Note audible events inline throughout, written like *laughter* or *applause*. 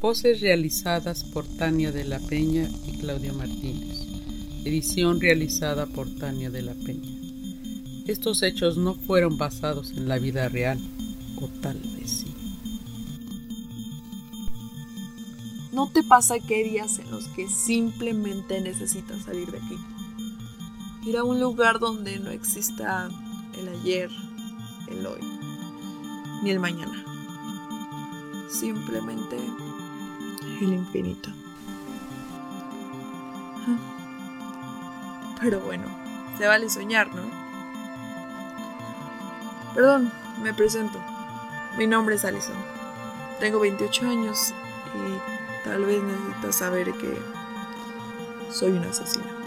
Voces realizadas por Tania de la Peña y Claudio Martínez. Edición realizada por Tania de la Peña. Estos hechos no fueron basados en la vida real, o tal vez sí. ¿No te pasa que hay días en los que simplemente necesitas salir de aquí? Ir a un lugar donde no exista el ayer, el hoy, ni el mañana. Simplemente el infinito. Pero bueno, se vale soñar, ¿no? Perdón, me presento. Mi nombre es Alison. Tengo 28 años y tal vez necesitas saber que soy una asesina.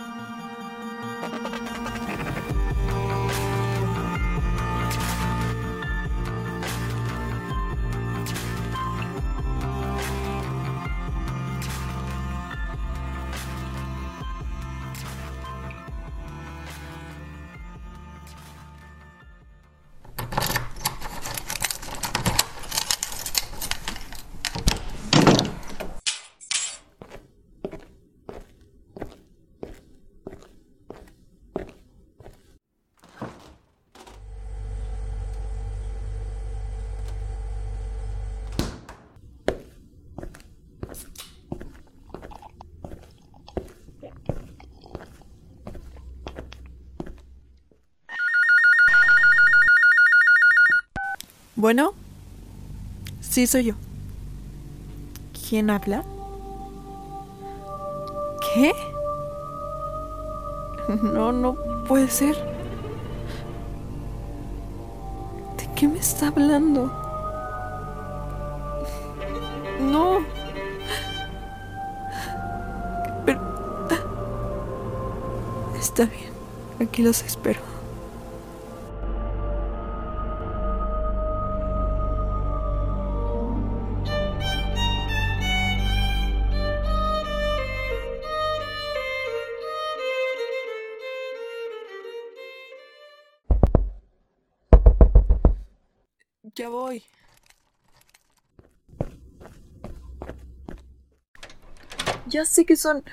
Bueno, sí soy yo. ¿Quién habla? ¿Qué? No, no puede ser. ¿De qué me está hablando? No. Pero... Está bien. Aquí los espero. Ya voy. Ya sé que son...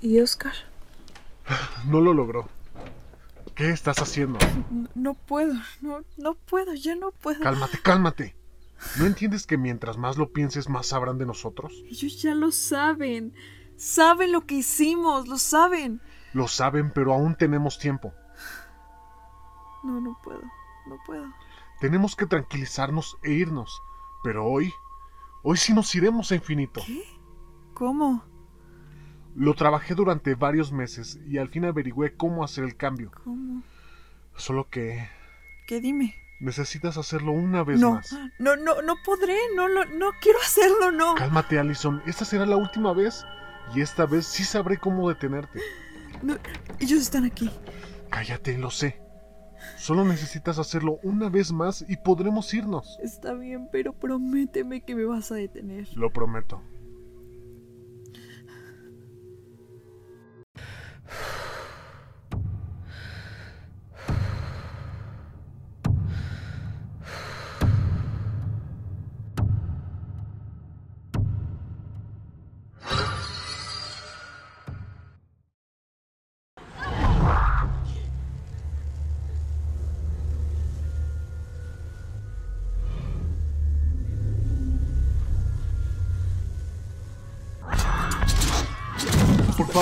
¿Y Oscar? No lo logró. ¿Qué estás haciendo? No, no puedo, no, no puedo, ya no puedo. Cálmate, cálmate. ¿No entiendes que mientras más lo pienses, más sabrán de nosotros? Ellos ya lo saben. Saben lo que hicimos, lo saben. Lo saben, pero aún tenemos tiempo. No, no puedo, no puedo. Tenemos que tranquilizarnos e irnos. Pero hoy, hoy sí nos iremos a infinito. ¿Qué? ¿Cómo? Lo trabajé durante varios meses y al fin averigüé cómo hacer el cambio. ¿Cómo? Solo que ¿Qué dime? necesitas hacerlo una vez No, más. no, no, no podré, no, no, no quiero hacerlo, no. Cálmate, Allison. Esta será la última vez. Y esta vez sí sabré cómo detenerte. no. Ellos están aquí. Cállate, lo sé. Solo necesitas hacerlo una vez más y podremos irnos. Está bien, pero prométeme que me vas a detener. Lo prometo.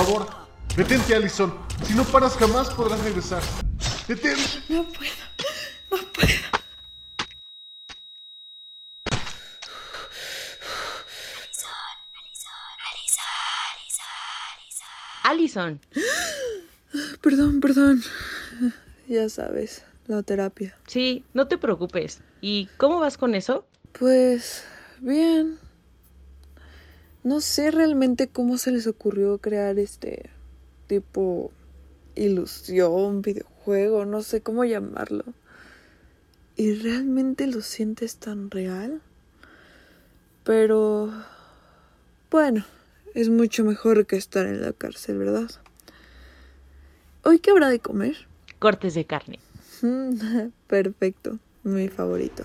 Favor, detente, Allison. Si no paras jamás podrás regresar. Detente. No puedo, no puedo. Allison, Perdón, perdón. Ya sabes, la terapia. sí, no te preocupes. ¿Y cómo vas con eso? Pues bien. No sé realmente cómo se les ocurrió crear este tipo ilusión, videojuego, no sé cómo llamarlo. ¿Y realmente lo sientes tan real? Pero... Bueno, es mucho mejor que estar en la cárcel, ¿verdad? ¿Hoy qué habrá de comer? Cortes de carne. *laughs* Perfecto, mi favorito.